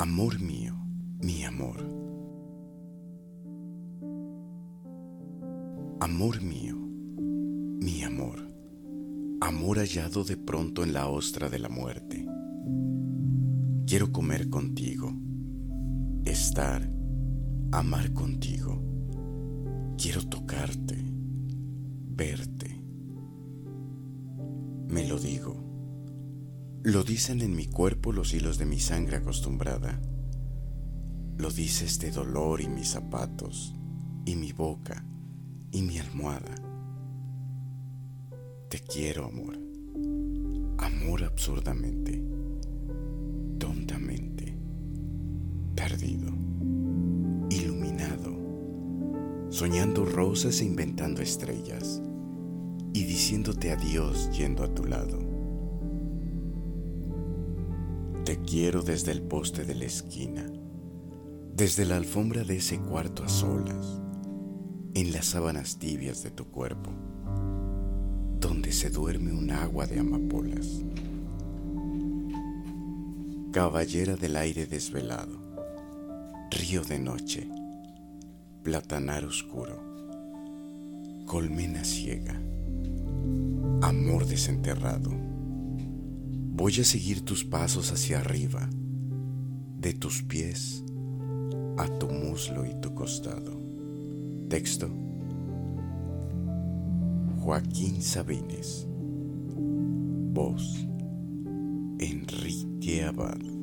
Amor mío, mi amor. Amor mío, mi amor. Amor hallado de pronto en la ostra de la muerte. Quiero comer contigo, estar, amar contigo. Quiero tocarte, verte. Me lo digo lo dicen en mi cuerpo los hilos de mi sangre acostumbrada. Lo dice este dolor y mis zapatos, y mi boca, y mi almohada. Te quiero, amor. Amor absurdamente, tontamente, perdido, iluminado, soñando rosas e inventando estrellas, y diciéndote adiós yendo a tu lado te quiero desde el poste de la esquina, desde la alfombra de ese cuarto a solas, en las sábanas tibias de tu cuerpo, donde se duerme un agua de amapolas. Caballera del aire desvelado, río de noche, platanar oscuro, colmena ciega, amor desenterrado Voy a seguir tus pasos hacia arriba, de tus pies a tu muslo y tu costado. Texto Joaquín Sabines. Voz Enrique Abad.